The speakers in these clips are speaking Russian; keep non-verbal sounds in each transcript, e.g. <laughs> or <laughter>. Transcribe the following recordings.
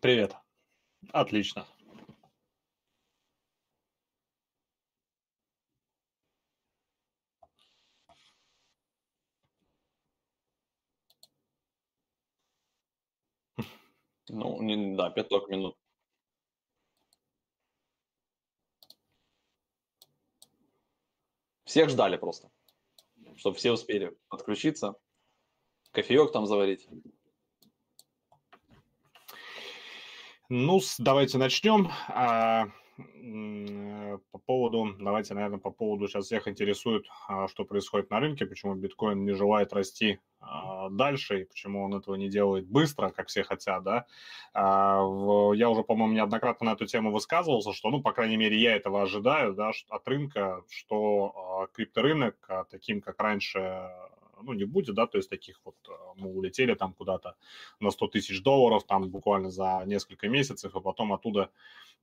Привет. Отлично. Ну, не, да, пяток минут. Всех ждали просто, чтобы все успели подключиться, кофеек там заварить. Ну, давайте начнем. А, по поводу, давайте, наверное, по поводу сейчас всех интересует, а, что происходит на рынке, почему биткоин не желает расти а, дальше и почему он этого не делает быстро, как все хотят, да. Я уже, по-моему, неоднократно на эту тему высказывался, что, ну, по крайней мере, я этого ожидаю, да, от рынка, что крипторынок таким, как раньше ну, не будет, да, то есть таких вот э, мы улетели там куда-то на 100 тысяч долларов там буквально за несколько месяцев, и потом оттуда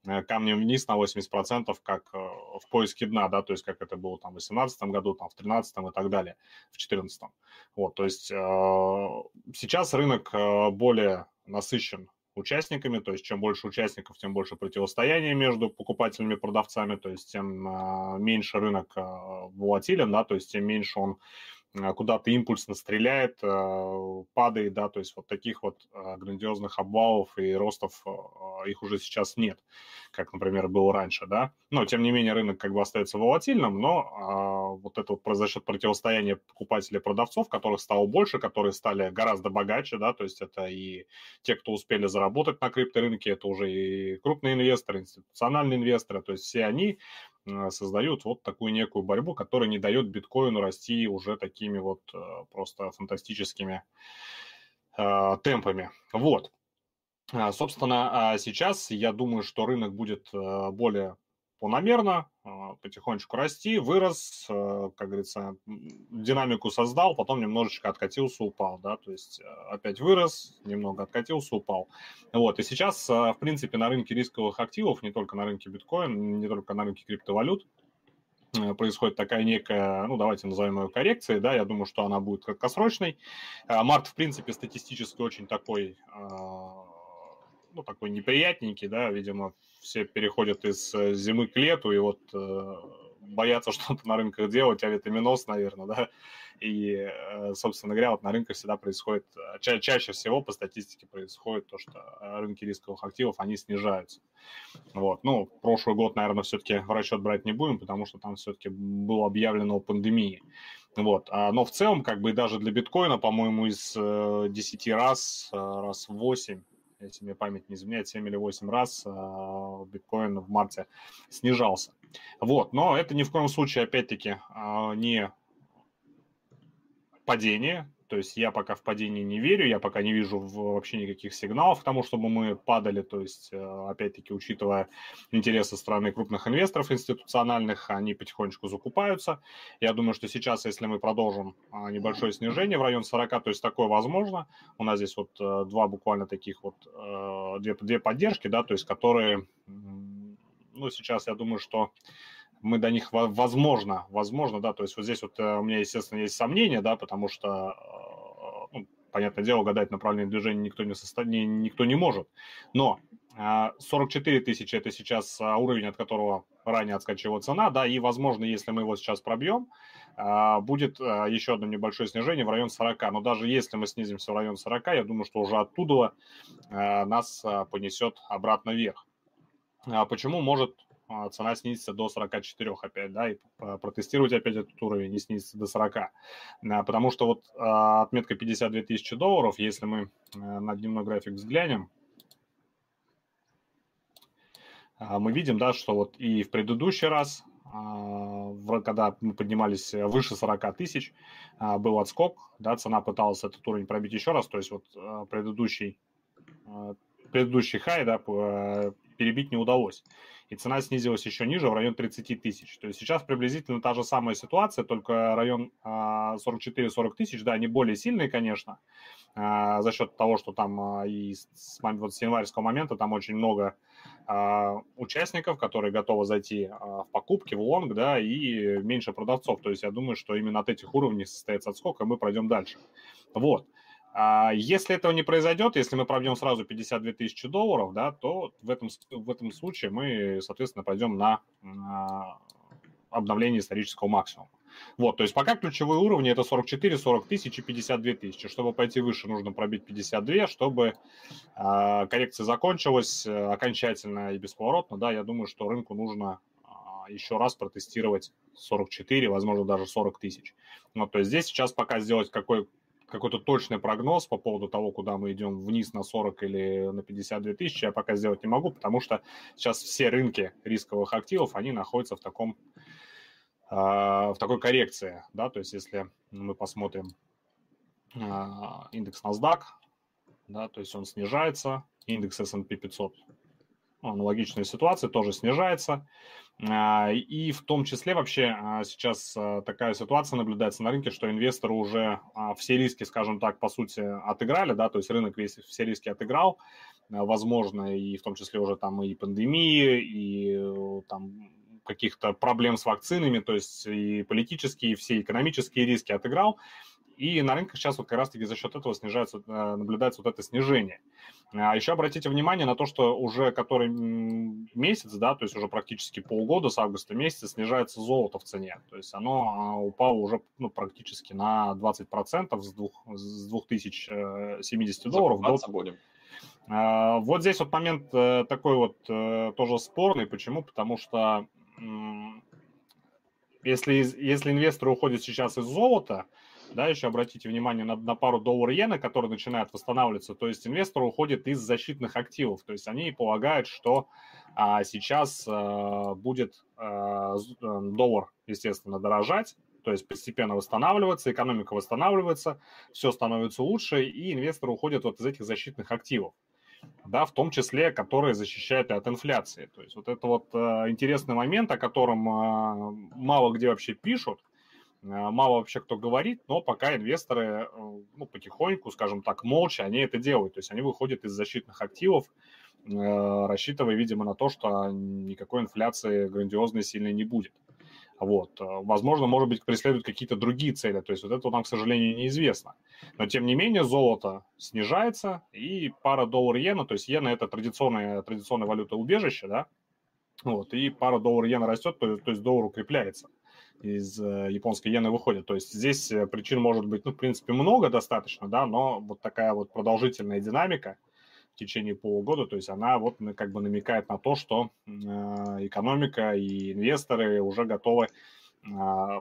э, камнем вниз на 80%, как э, в поиске дна, да, то есть как это было там в 2018 году, там в 2013 и так далее, в 2014. Вот, то есть сейчас рынок более насыщен участниками, то есть чем больше участников, тем больше противостояния между покупателями и продавцами, то есть тем меньше рынок волатилен, да, то есть тем меньше он куда-то импульсно стреляет, э, падает, да, то есть вот таких вот э, грандиозных обвалов и ростов их уже сейчас нет, как, например, было раньше, да. Но, тем не менее, рынок как бы остается волатильным, но а, вот это вот за счет противостояния покупателей и продавцов, которых стало больше, которые стали гораздо богаче, да, то есть это и те, кто успели заработать на крипторынке, это уже и крупные инвесторы, институциональные инвесторы, то есть все они создают вот такую некую борьбу, которая не дает биткоину расти уже такими вот э, просто фантастическими э, темпами. Вот. Собственно, сейчас я думаю, что рынок будет более планомерно, а, потихонечку расти, вырос, э, как говорится, динамику создал, потом немножечко откатился, упал, да, то есть э, опять вырос, немного откатился, упал. Вот, и сейчас, в принципе, на рынке рисковых активов, не только на рынке биткоин, не только на рынке криптовалют, происходит такая некая, ну, давайте назовем ее коррекцией, да, я думаю, что она будет краткосрочной. Март, в принципе, статистически очень такой, ну, такой неприятненький, да, видимо, все переходят из э, зимы к лету, и вот э, боятся <laughs> что-то на рынках делать, авитаминоз, наверное, да, и, э, собственно говоря, вот на рынках всегда происходит, ча- чаще всего по статистике происходит то, что рынки рисковых активов, они снижаются. Вот, ну, прошлый год, наверное, все-таки в расчет брать не будем, потому что там все-таки было объявлено о пандемии. Вот, а, но в целом, как бы даже для биткоина, по-моему, из 10 раз, раз 8 если мне память не изменяет, 7 или 8 раз а, биткоин в марте снижался. Вот, но это ни в коем случае, опять-таки, а, не падение, то есть я пока в падении не верю, я пока не вижу вообще никаких сигналов к тому, чтобы мы падали. То есть, э, опять-таки, учитывая интересы страны крупных инвесторов институциональных, они потихонечку закупаются. Я думаю, что сейчас, если мы продолжим а, небольшое снижение в район 40, то есть такое возможно. У нас здесь вот э, два буквально таких вот, э, две, две поддержки, да, то есть которые, ну, сейчас я думаю, что мы до них возможно, возможно, да, то есть вот здесь вот у меня, естественно, есть сомнения, да, потому что понятное дело, гадать направление движения никто не, состо... не, никто не может. Но 44 а, тысячи – это сейчас а, уровень, от которого ранее отскочила цена, да, и, возможно, если мы его сейчас пробьем, а, будет еще одно небольшое снижение в район 40. Но даже если мы снизимся в район 40, я думаю, что уже оттуда нас понесет обратно вверх. Почему может цена снизится до 44 опять, да, и протестировать опять этот уровень и снизится до 40. А, потому что вот а, отметка 52 тысячи долларов, если мы на дневной график взглянем, мы видим, да, что вот и в предыдущий раз, когда мы поднимались выше 40 тысяч, был отскок, да, цена пыталась этот уровень пробить еще раз, то есть вот предыдущий, предыдущий хай, да, перебить не удалось и цена снизилась еще ниже, в район 30 тысяч. То есть сейчас приблизительно та же самая ситуация, только район 44-40 а, тысяч, да, они более сильные, конечно, а, за счет того, что там а, и с, вот с январского момента там очень много участников, которые готовы зайти в покупки, в лонг, да, и меньше продавцов. То есть я думаю, что именно от этих уровней состоится отскок, и мы пройдем дальше. Вот. А если этого не произойдет, если мы пробьем сразу 52 тысячи долларов, да, то в этом, в этом случае мы, соответственно, пойдем на, на обновление исторического максимума. Вот, то есть пока ключевые уровни это 44, 40 тысяч и 52 тысячи. Чтобы пойти выше, нужно пробить 52, чтобы э, коррекция закончилась э, окончательно и бесповоротно. Да, я думаю, что рынку нужно э, еще раз протестировать 44, возможно, даже 40 тысяч. Вот, то есть здесь сейчас пока сделать какой, какой-то точный прогноз по поводу того, куда мы идем вниз на 40 или на 52 тысячи, я пока сделать не могу, потому что сейчас все рынки рисковых активов, они находятся в таком а, в такой коррекции, да, то есть если мы посмотрим а, индекс NASDAQ, да, то есть он снижается, индекс S&P 500, ну, аналогичная ситуация, тоже снижается, а, и в том числе вообще сейчас такая ситуация наблюдается на рынке, что инвесторы уже все риски, скажем так, по сути, отыграли, да, то есть рынок весь все риски отыграл, возможно, и в том числе уже там и пандемии, и там каких-то проблем с вакцинами, то есть и политические, и все экономические риски отыграл. И на рынках сейчас вот как раз-таки за счет этого снижается, э, наблюдается вот это снижение. А еще обратите внимание на то, что уже который месяц, да, то есть уже практически полгода с августа месяца снижается золото в цене. То есть оно а, упало уже ну, практически на 20% с, двух, с 2070 долларов до... будем. А, вот здесь вот момент э, такой вот э, тоже спорный. Почему? Потому что если, если инвесторы уходят сейчас из золота, да, еще обратите внимание на, на пару доллар-иена, которые начинают восстанавливаться, то есть инвесторы уходят из защитных активов, то есть они полагают, что а, сейчас а, будет а, доллар, естественно, дорожать, то есть постепенно восстанавливаться, экономика восстанавливается, все становится лучше, и инвесторы уходят вот из этих защитных активов да, в том числе, которые защищают от инфляции. То есть вот это вот э, интересный момент, о котором э, мало где вообще пишут, мало вообще кто говорит, но пока инвесторы, э, ну, потихоньку, скажем так, молча, они это делают. То есть они выходят из защитных активов, э, рассчитывая, видимо, на то, что никакой инфляции грандиозной сильной не будет. Вот. Э, возможно, может быть, преследуют какие-то другие цели. То есть вот это нам, к сожалению, неизвестно. Но, тем не менее, золото снижается, и пара доллар-иена, то есть иена – это традиционная, традиционная валюта убежища, да, вот, и пара доллар-иена растет, то есть доллар укрепляется из э, японской иены выходит. То есть здесь э, причин может быть, ну, в принципе, много достаточно, да, но вот такая вот продолжительная динамика – в течение полугода, то есть она вот как бы намекает на то, что э, экономика и инвесторы уже готовы э,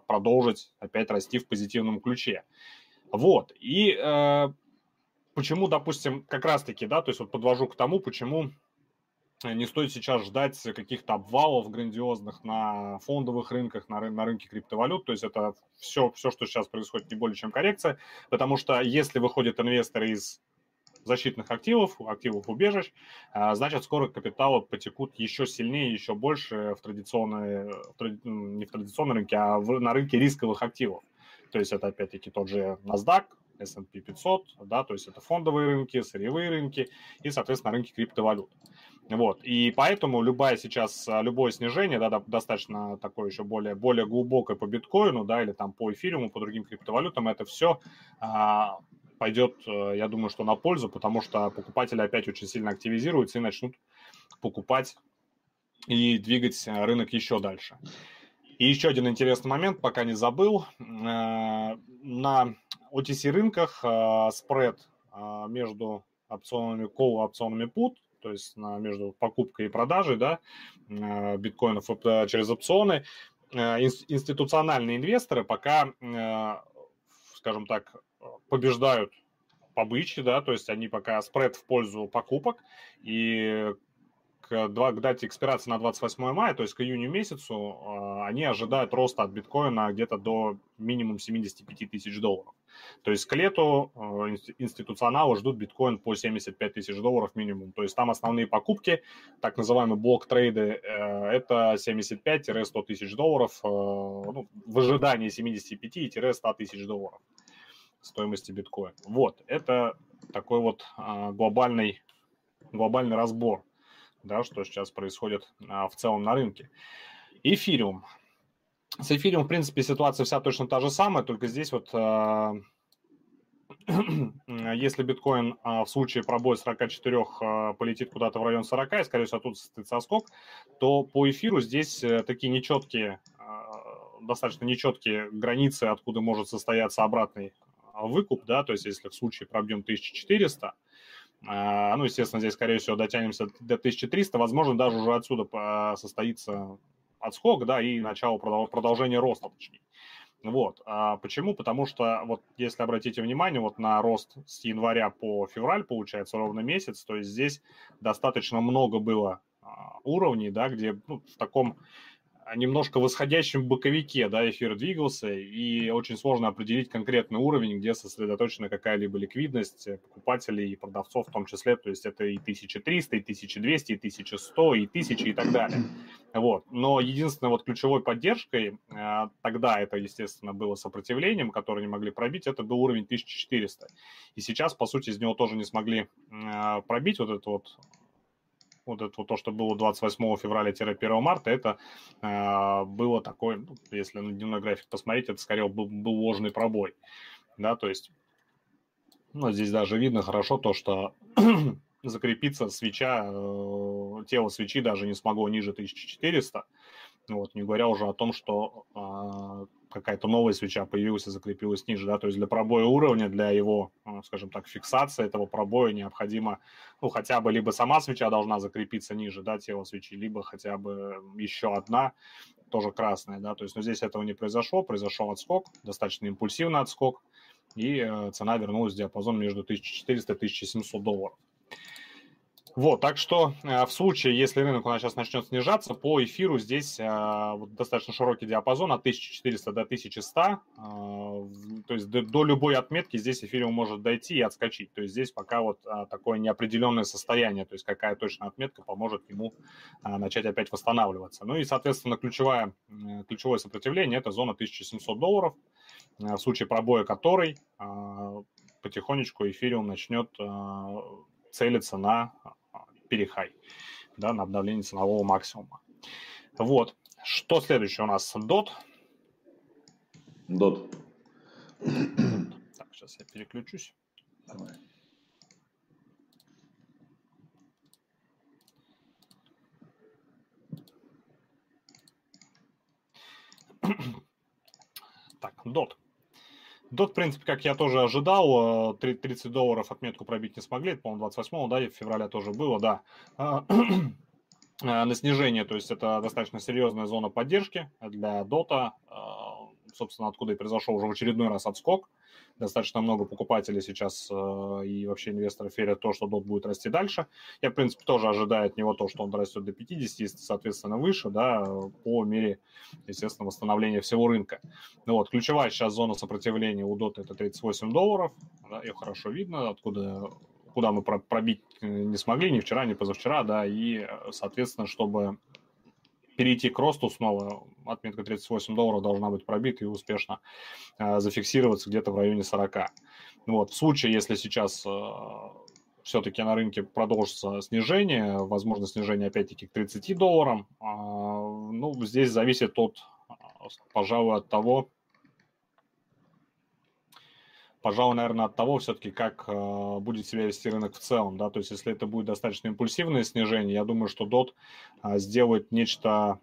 продолжить опять расти в позитивном ключе. Вот, и почему, допустим, как раз-таки, да, то есть вот подвожу к тому, почему не стоит сейчас ждать каких-то обвалов грандиозных на фондовых рынках, на, на рынке криптовалют. То есть это все, все, что сейчас происходит, не более чем коррекция. Потому что если выходят инвесторы из защитных активов, активов убежищ, а, значит, скоро капиталы потекут еще сильнее, еще больше в традиционные, не в традиционном рынке, а в, на рынке рисковых активов. То есть это опять-таки тот же NASDAQ, S&P 500, да, то есть это фондовые рынки, сырьевые рынки и, соответственно, рынки криптовалют. Вот, и поэтому любая сейчас, любое снижение, да, достаточно такое еще более, более глубокое по биткоину, да, или там по эфириуму, по другим криптовалютам, это все а, пойдет, э, я думаю, что на пользу, потому что покупатели опять очень сильно активизируются и начнут покупать и двигать э, рынок еще дальше. И еще один интересный момент, пока не забыл. Э, на OTC рынках спред между опционами call и опционами put, то есть между покупкой и продажей да, биткоинов через опционы, институциональные инвесторы пока, скажем так, побеждают по бычьи, да, то есть они пока спред в пользу покупок, и к, к дате экспирации на 28 мая, то есть к июню месяцу, а, они ожидают роста от биткоина где-то до минимум 75 тысяч долларов. То есть к лету а, институционалы ждут биткоин по 75 тысяч долларов минимум. То есть там основные покупки, так называемые блок-трейды, э, это 75-100 тысяч долларов э, ну, в ожидании 75-100 тысяч долларов стоимости биткоина. Вот, это такой вот глобальный, глобальный разбор, да, что сейчас происходит а, в целом на рынке. Эфириум. С эфириум, в принципе, ситуация вся точно та же самая, только здесь вот а, <clears throat> если биткоин в случае пробоя 44 полетит куда-то в район 40, и, скорее всего, тут состоится скок, то по эфиру здесь э, такие нечеткие, достаточно нечеткие границы, откуда может состояться обратный выкуп, да, то есть если в случае пробьем 1400, ну, естественно, здесь, скорее всего, дотянемся до 1300, возможно, даже уже отсюда состоится отскок, да, и начало продолжения роста, точнее. Вот. А почему? Потому что, вот если обратите внимание, вот на рост с января по февраль, получается, ровно месяц, то есть здесь достаточно много было а, уровней, да, где ну, в таком немножко восходящем боковике, да, эфир двигался, и очень сложно определить конкретный уровень, где сосредоточена какая-либо ликвидность покупателей и продавцов в том числе, то есть это и 1300, и 1200, и 1100, и 1000 и так далее. <clears throat> Вот. Но единственной вот ключевой поддержкой, э, тогда это, естественно, было сопротивлением, которое не могли пробить, это был уровень 1400. И сейчас, по сути, из него тоже не смогли э, пробить вот это вот вот это вот то, что было 28 февраля-1 марта, это э, было такое, ну, если на дневной график посмотреть, это скорее был, был ложный пробой, да, то есть, ну, здесь даже видно хорошо то, что <clears throat> закрепиться свеча, э, тело свечи даже не смогло ниже 1400, вот, не говоря уже о том, что э, какая-то новая свеча появилась и закрепилась ниже, да, то есть для пробоя уровня, для его, э, скажем так, фиксации этого пробоя необходимо, ну, хотя бы либо сама свеча должна закрепиться ниже, да, тело свечи, либо хотя бы еще одна, тоже красная, да, то есть, но здесь этого не произошло, произошел отскок, достаточно импульсивный отскок, и э, цена вернулась в диапазон между 1400 и 1700 долларов. Вот, так что э, в случае, если рынок у нас сейчас начнет снижаться, по эфиру здесь э, достаточно широкий диапазон от 1400 до 1100, э, то есть до, любой отметки здесь эфириум может дойти и отскочить, то есть здесь пока вот такое неопределенное состояние, то есть какая точная отметка поможет ему начать опять восстанавливаться. Ну и, соответственно, ключевое, ключевое сопротивление – это зона 1700 долларов, в случае пробоя которой потихонечку эфириум начнет целиться на перехай, да, на обновление ценового максимума. Вот. Что следующее у нас? DOT. DOT. Так, сейчас я переключусь. Давай. Так, DOT. DOT, в принципе, как я тоже ожидал, 30 э, долларов отметку пробить не смогли, по-моему, 28 да, и в феврале тоже было, да. А, <clears throat> э, на снижение, то есть это достаточно серьезная зона поддержки для DOTA, собственно, откуда и произошел уже в очередной раз отскок. Достаточно много покупателей сейчас э, и вообще инвесторов верят в то, что DOT будет расти дальше. Я, в принципе, тоже ожидаю от него то, что он растет до 50, если, соответственно, выше, да, по мере, естественно, восстановления всего рынка. Ну, вот, ключевая сейчас зона сопротивления у DOT это 38 долларов, да, ее хорошо видно, откуда куда мы пробить не смогли ни вчера, ни позавчера, да, и, соответственно, чтобы перейти к росту снова, отметка 38 долларов должна быть пробита и успешно э, зафиксироваться где-то в районе 40. Вот. В случае, если сейчас э, все-таки на рынке продолжится снижение, возможно снижение опять-таки к 30 долларам, э, ну, здесь зависит от, пожалуй, от того, пожалуй, наверное, от того все-таки, как э, будет себя вести рынок в целом, да, то есть если это будет достаточно импульсивное снижение, я думаю, что DOT э, сделает нечто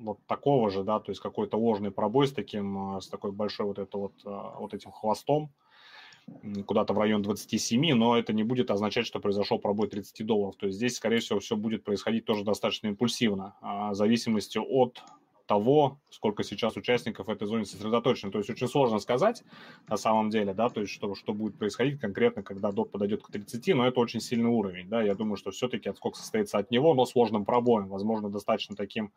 вот такого же, да, то есть какой-то ложный пробой с таким, э, с такой большой вот это вот, э, вот этим хвостом, куда-то в район 27, но это не будет означать, что произошел пробой 30 долларов. То есть здесь, скорее всего, все будет происходить тоже достаточно импульсивно, в зависимости от того, сколько сейчас участников в этой зоне сосредоточено. То есть очень сложно сказать на самом деле, да, то есть что, что будет происходить конкретно, когда дот подойдет к 30, но это очень сильный уровень, да, я думаю, что все-таки отскок состоится от него, но сложным пробоем, возможно, достаточно таким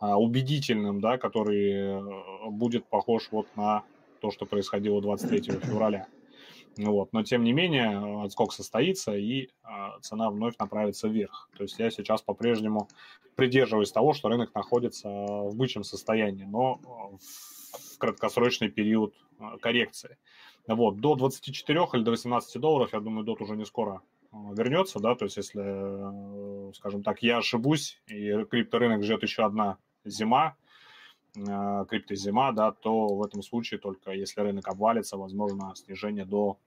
а, убедительным, да, который э, будет похож вот на то, что происходило 23 <clears throat> февраля. Вот. Но тем не менее отскок состоится и э, цена вновь направится вверх. То есть я сейчас по-прежнему придерживаюсь того, что рынок находится в бычьем состоянии, но в краткосрочный период коррекции. Вот. До 24 или до 18 долларов, я думаю, дот уже не скоро вернется, да, то есть если, скажем так, я ошибусь и крипторынок ждет еще одна зима, криптозима, да, то в этом случае только если рынок обвалится, возможно снижение до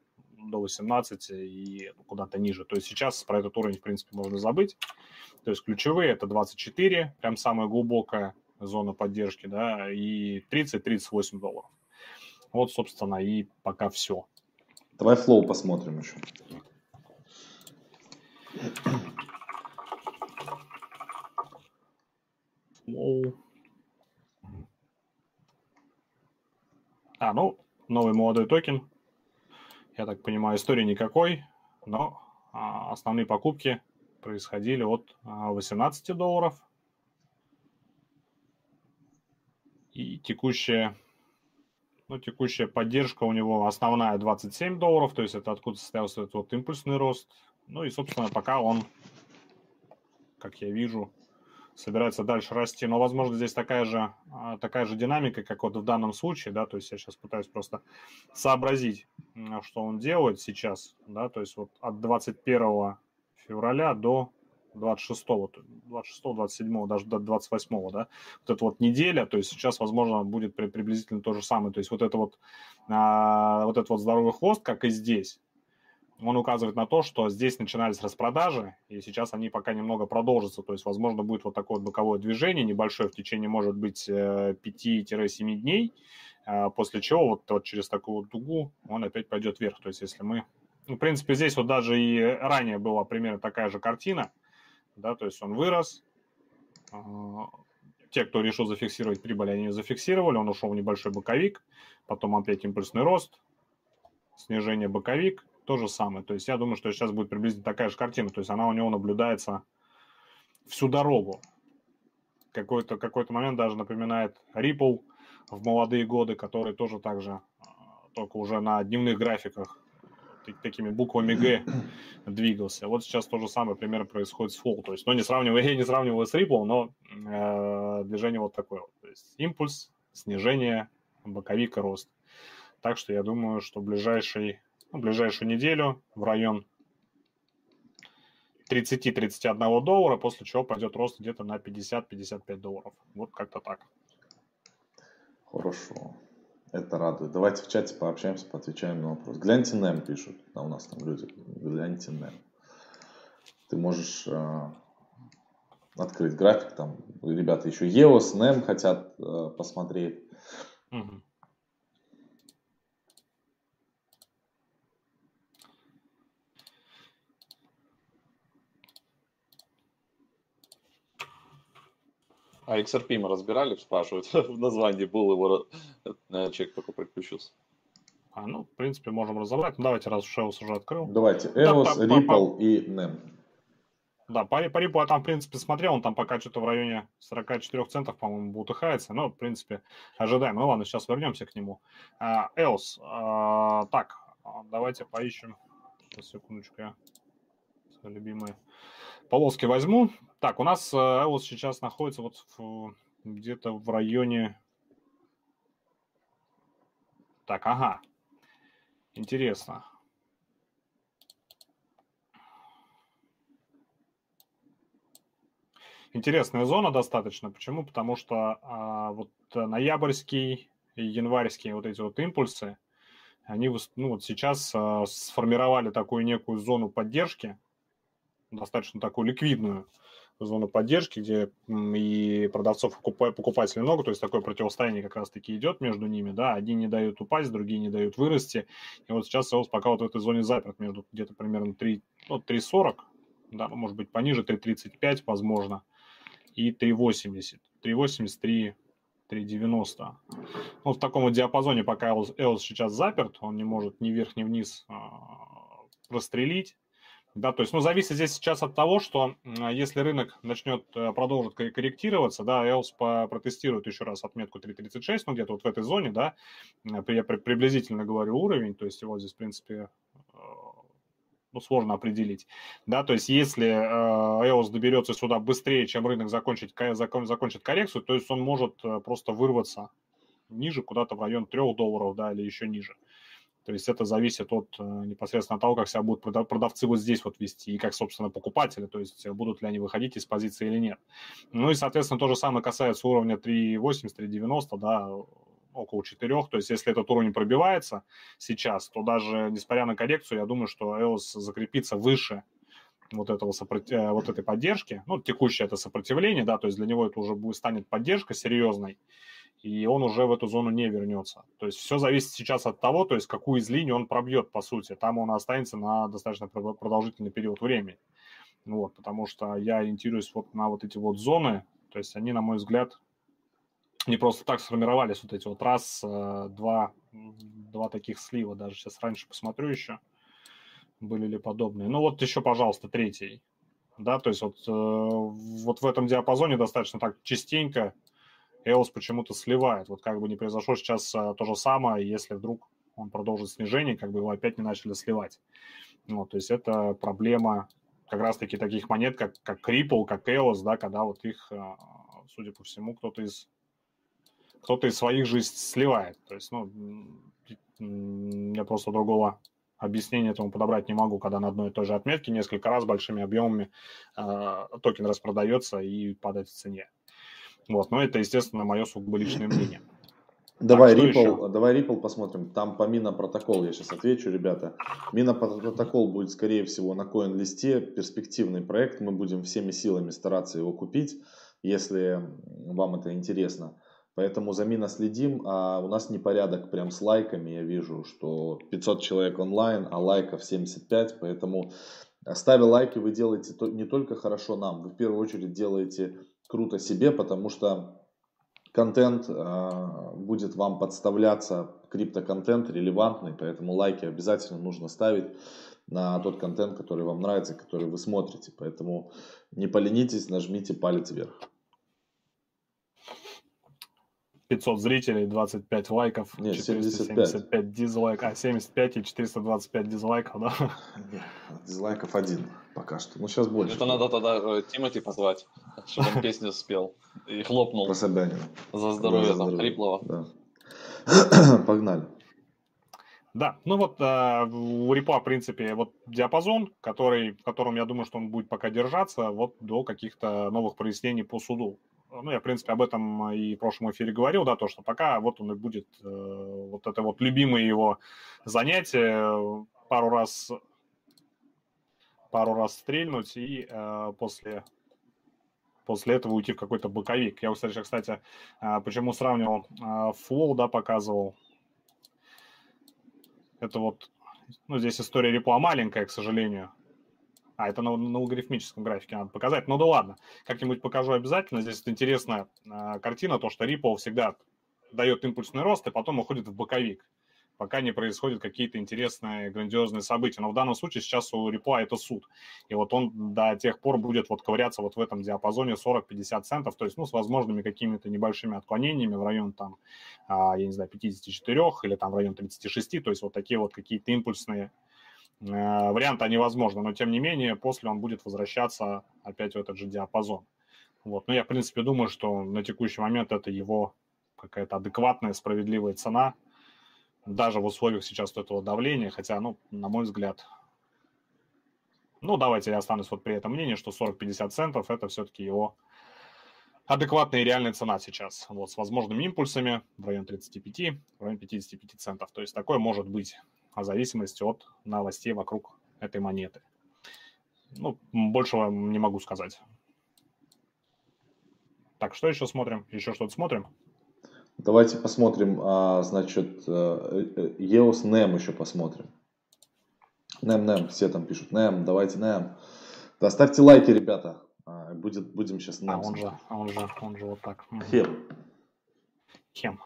до 18 и куда-то ниже. То есть сейчас про этот уровень, в принципе, можно забыть. То есть ключевые это 24, прям самая глубокая зона поддержки, да, и 30-38 долларов. Вот, собственно, и пока все. Давай Flow посмотрим еще. Flow. А, ну, новый молодой токен. Я так понимаю, истории никакой, но а, основные покупки происходили от а, 18 долларов. И текущая, ну, текущая поддержка у него основная 27 долларов, то есть это откуда состоялся этот вот импульсный рост. Ну и, собственно, пока он, как я вижу, собирается дальше расти. Но, возможно, здесь такая же, а, такая же динамика, как вот в данном случае, да, то есть я сейчас пытаюсь просто сообразить, что он делает сейчас, да, то есть вот от 21 февраля до 26, 26, 27, даже до 28, да, вот эта вот неделя, то есть сейчас, возможно, будет приблизительно то же самое, то есть вот это вот, а, вот этот вот здоровый хвост, как и здесь, он указывает на то, что здесь начинались распродажи, и сейчас они пока немного продолжатся. То есть, возможно, будет вот такое боковое движение небольшое в течение, может быть, 5-7 э, дней, а, после чего вот, вот через такую дугу он опять пойдет вверх. То есть, если мы... Ну, в принципе, здесь вот даже и ранее была примерно такая же картина, да, то есть он вырос, а, те, кто решил зафиксировать прибыль, они ее зафиксировали, он ушел в небольшой боковик, потом опять импульсный рост, снижение боковик, то же самое. То есть я думаю, что сейчас будет приблизительно такая же картина. То есть она у него наблюдается всю дорогу. Какой-то какой момент даже напоминает Ripple в молодые годы, который тоже так же, а, только уже на дневных графиках такими буквами Г <clears throat> двигался. Вот сейчас то же самое примерно происходит с Flow. То есть, ну, не сравниваю, я не сравниваю с Ripple, но э, движение вот такое. То есть импульс, снижение, боковик и рост. Так что я думаю, что ближайший ну, ближайшую неделю в район 30-31 доллара, после чего пойдет рост где-то на 50-55 долларов. Вот как-то так. Хорошо. Это радует. Давайте в чате пообщаемся, поотвечаем на вопрос. Гляньте NEM пишут. Да, у нас там люди. Гляньте NEM. Ты можешь э, открыть график. Там ребята еще EOS, NEM хотят э, посмотреть. Угу. А XRP мы разбирали, спрашивают. <laughs> В названии был его э, чек только приключился. А, ну, в принципе, можем разобрать. Ну, давайте, раз Шеус уже открыл. Давайте. EOS, да, Ripple по, и NEM. Да, по, по Ripple я там, в принципе, смотрел. Он там пока что-то в районе 44 центов, по-моему, бутыхается. Но, в принципе, ожидаем. Ну, ладно, сейчас вернемся к нему. А, EOS. А, так, давайте поищем. Сейчас, секундочку, я свой любимый полоски возьму. Так, у нас EOS э, сейчас находится вот где-то в районе... Так, ага. Интересно. Интересная зона достаточно. Почему? Потому что а, вот ноябрьский и январьские вот эти вот импульсы, они ну, вот сейчас а, сформировали такую некую зону поддержки, достаточно такую ликвидную зону поддержки, где и продавцов и покупателей много, то есть такое противостояние как раз-таки идет между ними, да, одни не дают упасть, другие не дают вырасти, и вот сейчас Сеус пока вот в этой зоне заперт между где-то примерно 3, ну, 3,40, да, ну, может быть пониже, 3,35 возможно, и 3,80, 3,80, 3, 3,90. Ну, в таком вот диапазоне пока Элс сейчас заперт, он не может ни вверх, ни вниз а, прострелить, да, то есть, ну, зависит здесь сейчас от того, что если рынок начнет э, продолжить корректироваться, да, EOS протестирует еще раз отметку 3.36, ну, где-то вот в этой зоне, да, я приблизительно говорю уровень, то есть его здесь, в принципе, э, ну, сложно определить, да, то есть если EOS э, доберется сюда быстрее, чем рынок закончит, закончит коррекцию, то есть он может просто вырваться ниже, куда-то в район 3 долларов, да, или еще ниже. То есть это зависит от э, непосредственно того, как себя будут продавцы вот здесь вот вести и как, собственно, покупатели, то есть будут ли они выходить из позиции или нет. Ну и, соответственно, то же самое касается уровня 3.80, 3.90, да, около 4. То есть если этот уровень пробивается сейчас, то даже несмотря на коррекцию, я думаю, что EOS закрепится выше вот, этого сопротив... Э, вот этой поддержки. Ну, текущее это сопротивление, да, то есть для него это уже будет, станет поддержка серьезной, и он уже в эту зону не вернется. То есть все зависит сейчас от того, то есть какую из линий он пробьет, по сути. Там он останется на достаточно продолжительный период времени. Вот, потому что я ориентируюсь вот на вот эти вот зоны, то есть они, на мой взгляд, не просто так сформировались вот эти вот раз, э, два, два таких слива, даже сейчас раньше посмотрю еще, были ли подобные. Ну вот еще, пожалуйста, третий, да, то есть вот, э, вот в этом диапазоне достаточно так частенько EOS почему-то сливает, вот как бы не произошло сейчас э, то же самое, если вдруг он продолжит снижение, как бы его опять не начали сливать. Вот, то есть это проблема как раз-таки таких монет, как, как Ripple, как EOS, да, когда вот их, а, судя по всему, кто-то из кто-то из своих же сливает. То есть, ну, я просто другого объяснения этому подобрать не могу, когда на одной и той же отметке несколько раз большими объемами э, токен распродается и падает в цене. Вот, но это, естественно, мое сугубо личное мнение. <clears throat> Давай так, Ripple, давай Ripple посмотрим. Там по Мина протокол я сейчас отвечу, ребята. Мина протокол будет, скорее всего, на коин листе. Перспективный проект. Мы будем всеми силами стараться его купить, если вам это интересно. Поэтому за Мина следим. А у нас непорядок прям с лайками. Я вижу, что 500 человек онлайн, а лайков 75. Поэтому ставя лайки, вы делаете не только хорошо нам, вы в первую очередь делаете круто себе, потому что контент э, будет вам подставляться, криптоконтент релевантный, поэтому лайки обязательно нужно ставить на тот контент, который вам нравится, который вы смотрите. Поэтому не поленитесь, нажмите палец вверх. 500 зрителей, 25 лайков, Нет, 475 дизлайков, а 75 и 425 дизлайков, да? Нет, дизлайков один пока что, ну сейчас больше. Это надо тогда э, Тимати позвать, чтобы он песню спел и хлопнул. Про Собянина. За здоровье там, Хриплова. Да. <clears throat> Погнали. Да, ну вот э, у Рипа, в принципе, вот диапазон, который, в котором я думаю, что он будет пока держаться вот до каких-то новых прояснений по суду ну, я, в принципе, об этом и в прошлом эфире говорил, да, то, что пока вот он и будет, э, вот это вот любимое его занятие, пару раз, пару раз стрельнуть и э, после, после этого уйти в какой-то боковик. Я, кстати, кстати, э, почему сравнивал э, флоу, да, показывал, это вот, ну, здесь история репла маленькая, к сожалению, а, это на, на логарифмическом графике надо показать. Ну да ладно, как-нибудь покажу обязательно. Здесь интересная э, картина, то, что Ripple всегда дает импульсный рост и потом уходит в боковик, пока не происходят какие-то интересные, грандиозные события. Но в данном случае сейчас у Ripple это суд. И вот он до тех пор будет вот ковыряться вот в этом диапазоне 40-50 центов, то есть, ну, с возможными какими-то небольшими отклонениями в район там, а, я не знаю, 54 или там в район 36, то есть вот такие вот какие-то импульсные Э, варианта невозможно, но тем не менее после он будет возвращаться опять в этот же диапазон. Вот. Но я, в принципе, думаю, что на текущий момент это его какая-то адекватная, справедливая цена, даже в условиях сейчас этого давления, хотя, ну, на мой взгляд, ну, давайте я останусь вот при этом мнении, что 40-50 центов – это все-таки его адекватная и реальная цена сейчас, вот, с возможными импульсами в районе 35, в районе 55 центов. То есть такое может быть в зависимости от новостей вокруг этой монеты. Ну, большего не могу сказать. Так, что еще смотрим? Еще что-то смотрим? Давайте посмотрим, а, значит, EOS NEM еще посмотрим. NEM, NEM, все там пишут NEM, давайте NEM. Да, ставьте лайки, ребята. А, будет, будем сейчас NEM. А он же, он же, он же вот так. Хем. Хем.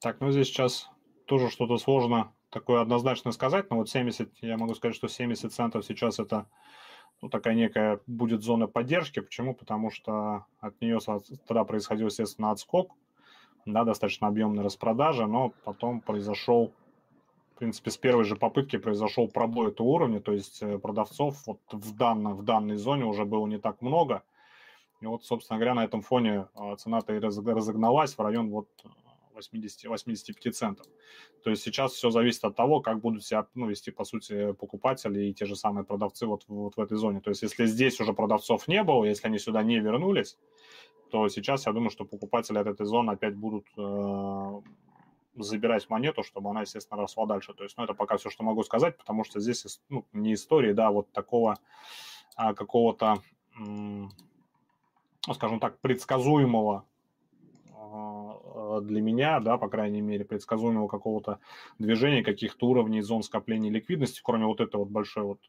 Так, ну здесь сейчас тоже что-то сложно такое однозначно сказать, но вот 70, я могу сказать, что 70 центов сейчас это ну, такая некая будет зона поддержки. Почему? Потому что от нее тогда происходил, естественно, отскок, да, достаточно объемная распродажа, но потом произошел, в принципе, с первой же попытки произошел пробой этого уровня, то есть э, продавцов вот в, данном, в данной зоне уже было не так много. И вот, собственно говоря, на этом фоне а, цена-то и разогналась в район вот 80, 85 центов. То есть сейчас все зависит от того, как будут себя ну, вести, по сути, покупатели и те же самые продавцы вот, вот в этой зоне. То есть если здесь уже продавцов не было, если они сюда не вернулись, то сейчас я думаю, что покупатели от этой зоны опять будут э, забирать монету, чтобы она, естественно, росла дальше. То есть, ну, это пока все, что могу сказать, потому что здесь ну, не истории, да, вот такого а, какого-то, ну, скажем так, предсказуемого для меня, да, по крайней мере, предсказуемого какого-то движения, каких-то уровней зон скопления ликвидности, кроме вот этой вот большой вот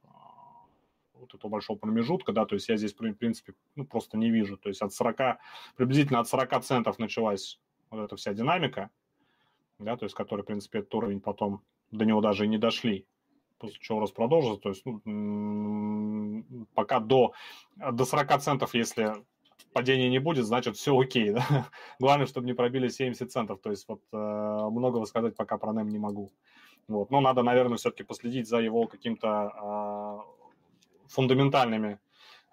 вот этого большого промежутка, да, то есть я здесь, в принципе, ну, просто не вижу. То есть от 40, приблизительно от 40 центов началась вот эта вся динамика, да, то есть который, в принципе, этот уровень потом до него даже и не дошли, после чего рост продолжится, то есть ну, пока до, до 40 центов, если падения не будет, значит, все окей, да? <laughs> Главное, чтобы не пробили 70 центов, то есть вот э, многого сказать пока про NEM не могу. Вот. Но надо, наверное, все-таки последить за его каким-то э, фундаментальными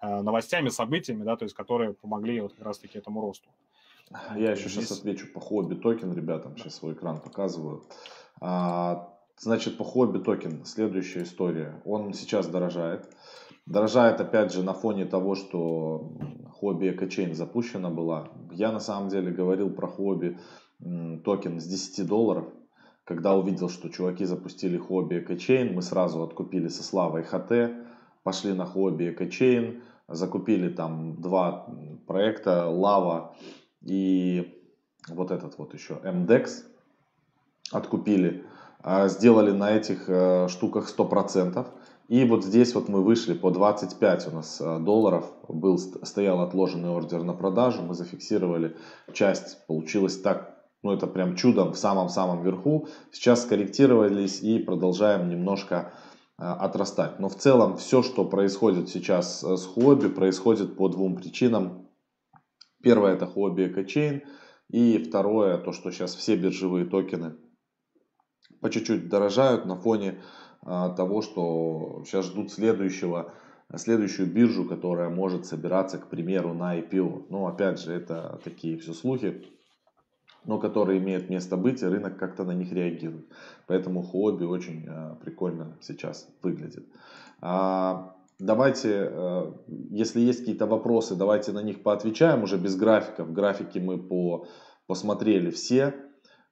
э, новостями, событиями, да, то есть которые помогли вот как раз-таки этому росту. Я еще Здесь... сейчас отвечу по Huobi токен, ребятам, сейчас свой экран показываю. А, значит, по Huobi токен, следующая история. Он сейчас дорожает. Дорожает, опять же, на фоне того, что хобби экочейн запущена была. Я на самом деле говорил про хобби токен с 10 долларов. Когда увидел, что чуваки запустили хобби экочейн, мы сразу откупили со Славой ХТ, пошли на хобби экочейн, закупили там два проекта, Лава и вот этот вот еще MDEX откупили, а, сделали на этих э, штуках 100%. И вот здесь вот мы вышли по 25 у нас э, долларов, был, стоял отложенный ордер на продажу, мы зафиксировали часть, получилось так, ну это прям чудом в самом-самом верху. Сейчас скорректировались и продолжаем немножко э, отрастать. Но в целом все, что происходит сейчас с хобби, происходит по двум причинам. Первое это хобби экочейн. И второе, то, что сейчас все биржевые токены по чуть-чуть дорожают на фоне того, что сейчас ждут следующего, следующую биржу, которая может собираться, к примеру, на IPO. Но опять же, это такие все слухи, но которые имеют место быть, и рынок как-то на них реагирует. Поэтому хобби очень а, прикольно сейчас выглядит. А, Давайте, если есть какие-то вопросы, давайте на них поотвечаем уже без графиков. Графики мы по, посмотрели все,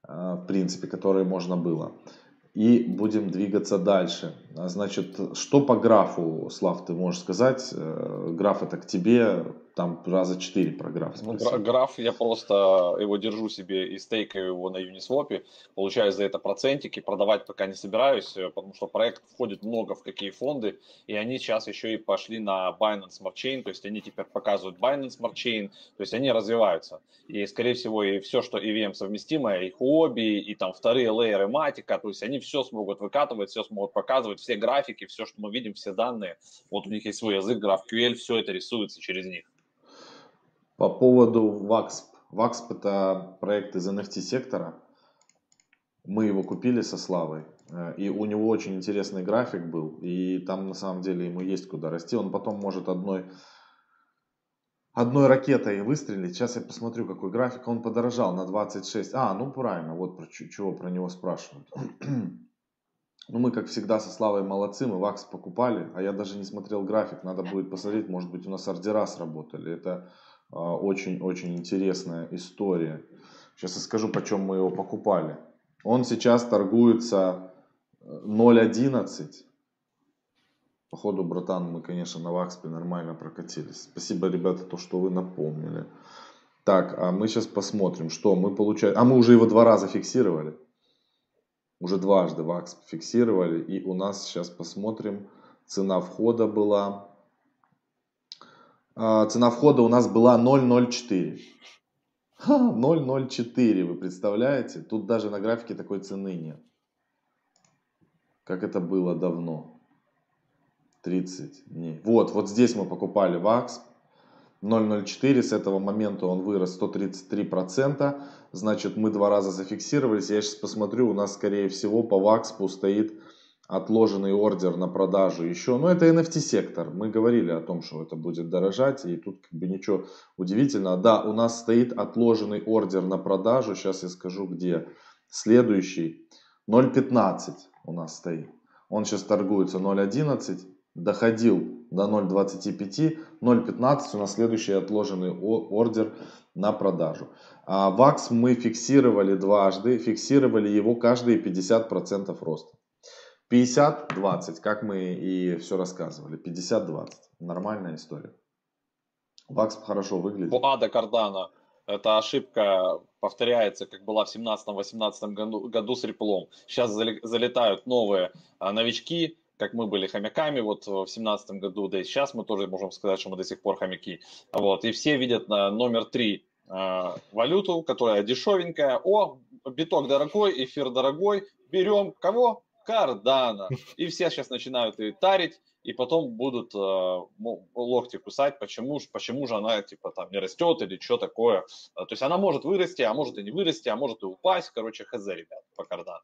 в принципе, которые можно было. И будем двигаться дальше. Значит, что по графу, Слав, ты можешь сказать? Э, граф это к тебе, там раза четыре про граф. Ну, граф, я просто его держу себе и стейкаю его на Uniswap, получаю за это процентики, продавать пока не собираюсь, э, потому что проект входит много в какие фонды, и они сейчас еще и пошли на Binance Smart Chain, то есть они теперь показывают Binance Smart Chain, то есть они развиваются. И, скорее всего, и все, что EVM совместимое, и хобби, и там вторые лейеры матика, то есть они все смогут выкатывать, все смогут показывать, все графики, все, что мы видим, все данные. Вот у них есть свой язык, GraphQL, все это рисуется через них. По поводу VAXP. VAXP это проект из NFT сектора. Мы его купили со Славой. Э, и у него очень интересный график был. И там на самом деле ему есть куда расти. Он потом может одной, одной ракетой выстрелить. Сейчас я посмотрю, какой график. Он подорожал на 26. А, ну правильно. Вот про чего про него спрашивают. <clears throat> Ну, мы, как всегда, со Славой молодцы, мы вакс покупали, а я даже не смотрел график, надо будет посмотреть, может быть, у нас ордера сработали. Это очень-очень интересная история. Сейчас я скажу, почем мы его покупали. Он сейчас торгуется 0.11. Э, Походу, братан, мы, конечно, на Вакспе нормально прокатились. Спасибо, ребята, то, что вы напомнили. Так, а мы сейчас посмотрим, что мы получаем. А мы уже его два раза фиксировали. Уже дважды ВАКС фиксировали. И у нас сейчас посмотрим. Цена входа была а, цена входа у нас была 0,04. 0,04, вы представляете? Тут даже на графике такой цены нет. Как это было давно. 30 дней. Вот, вот здесь мы покупали ВАКС. 0,04, с этого момента он вырос 133%. Значит, мы два раза зафиксировались. Я сейчас посмотрю, у нас, скорее всего, по ВАКСПу стоит отложенный ордер на продажу еще. Ну, это NFT-сектор. Мы говорили о том, что это будет дорожать, и тут как бы ничего удивительного. Да, у нас стоит отложенный ордер на продажу. Сейчас я скажу, где. Следующий. 0.15 у нас стоит. Он сейчас торгуется 0.11. Доходил до 0.25. 0.15 у нас следующий отложенный ордер на продажу. А ВАКС мы фиксировали дважды. Фиксировали его каждые 50% роста. 50-20, как мы и все рассказывали. 50-20. Нормальная история. Вакс хорошо выглядит. У Ада Кардана эта ошибка повторяется, как была в 17-18 году, году с Риплом. Сейчас залетают новые а, новички, как мы были хомяками вот в 17 году, да и сейчас мы тоже можем сказать, что мы до сих пор хомяки. Вот, и все видят на номер 3 э, валюту, которая дешевенькая. О, биток дорогой, эфир дорогой. Берем кого? Кардана. И все сейчас начинают ее тарить, и потом будут э, локти кусать, почему, почему же она типа там не растет или что такое. То есть она может вырасти, а может и не вырасти, а может и упасть. Короче, хз, ребят, по Кардану.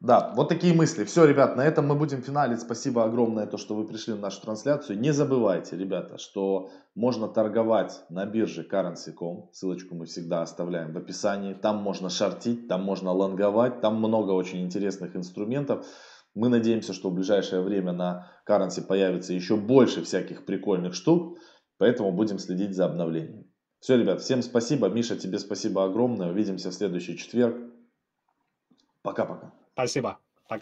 Да, вот такие мысли. Все, ребят, на этом мы будем финалить. Спасибо огромное, то, что вы пришли на нашу трансляцию. Не забывайте, ребята, что можно торговать на бирже currency.com. Ссылочку мы всегда оставляем в описании. Там можно шортить, там можно лонговать. Там много очень интересных инструментов. Мы надеемся, что в ближайшее время на currency появится еще больше всяких прикольных штук. Поэтому будем следить за обновлением. Все, ребят, всем спасибо. Миша, тебе спасибо огромное. Увидимся в следующий четверг. Пока-пока. Спасибо.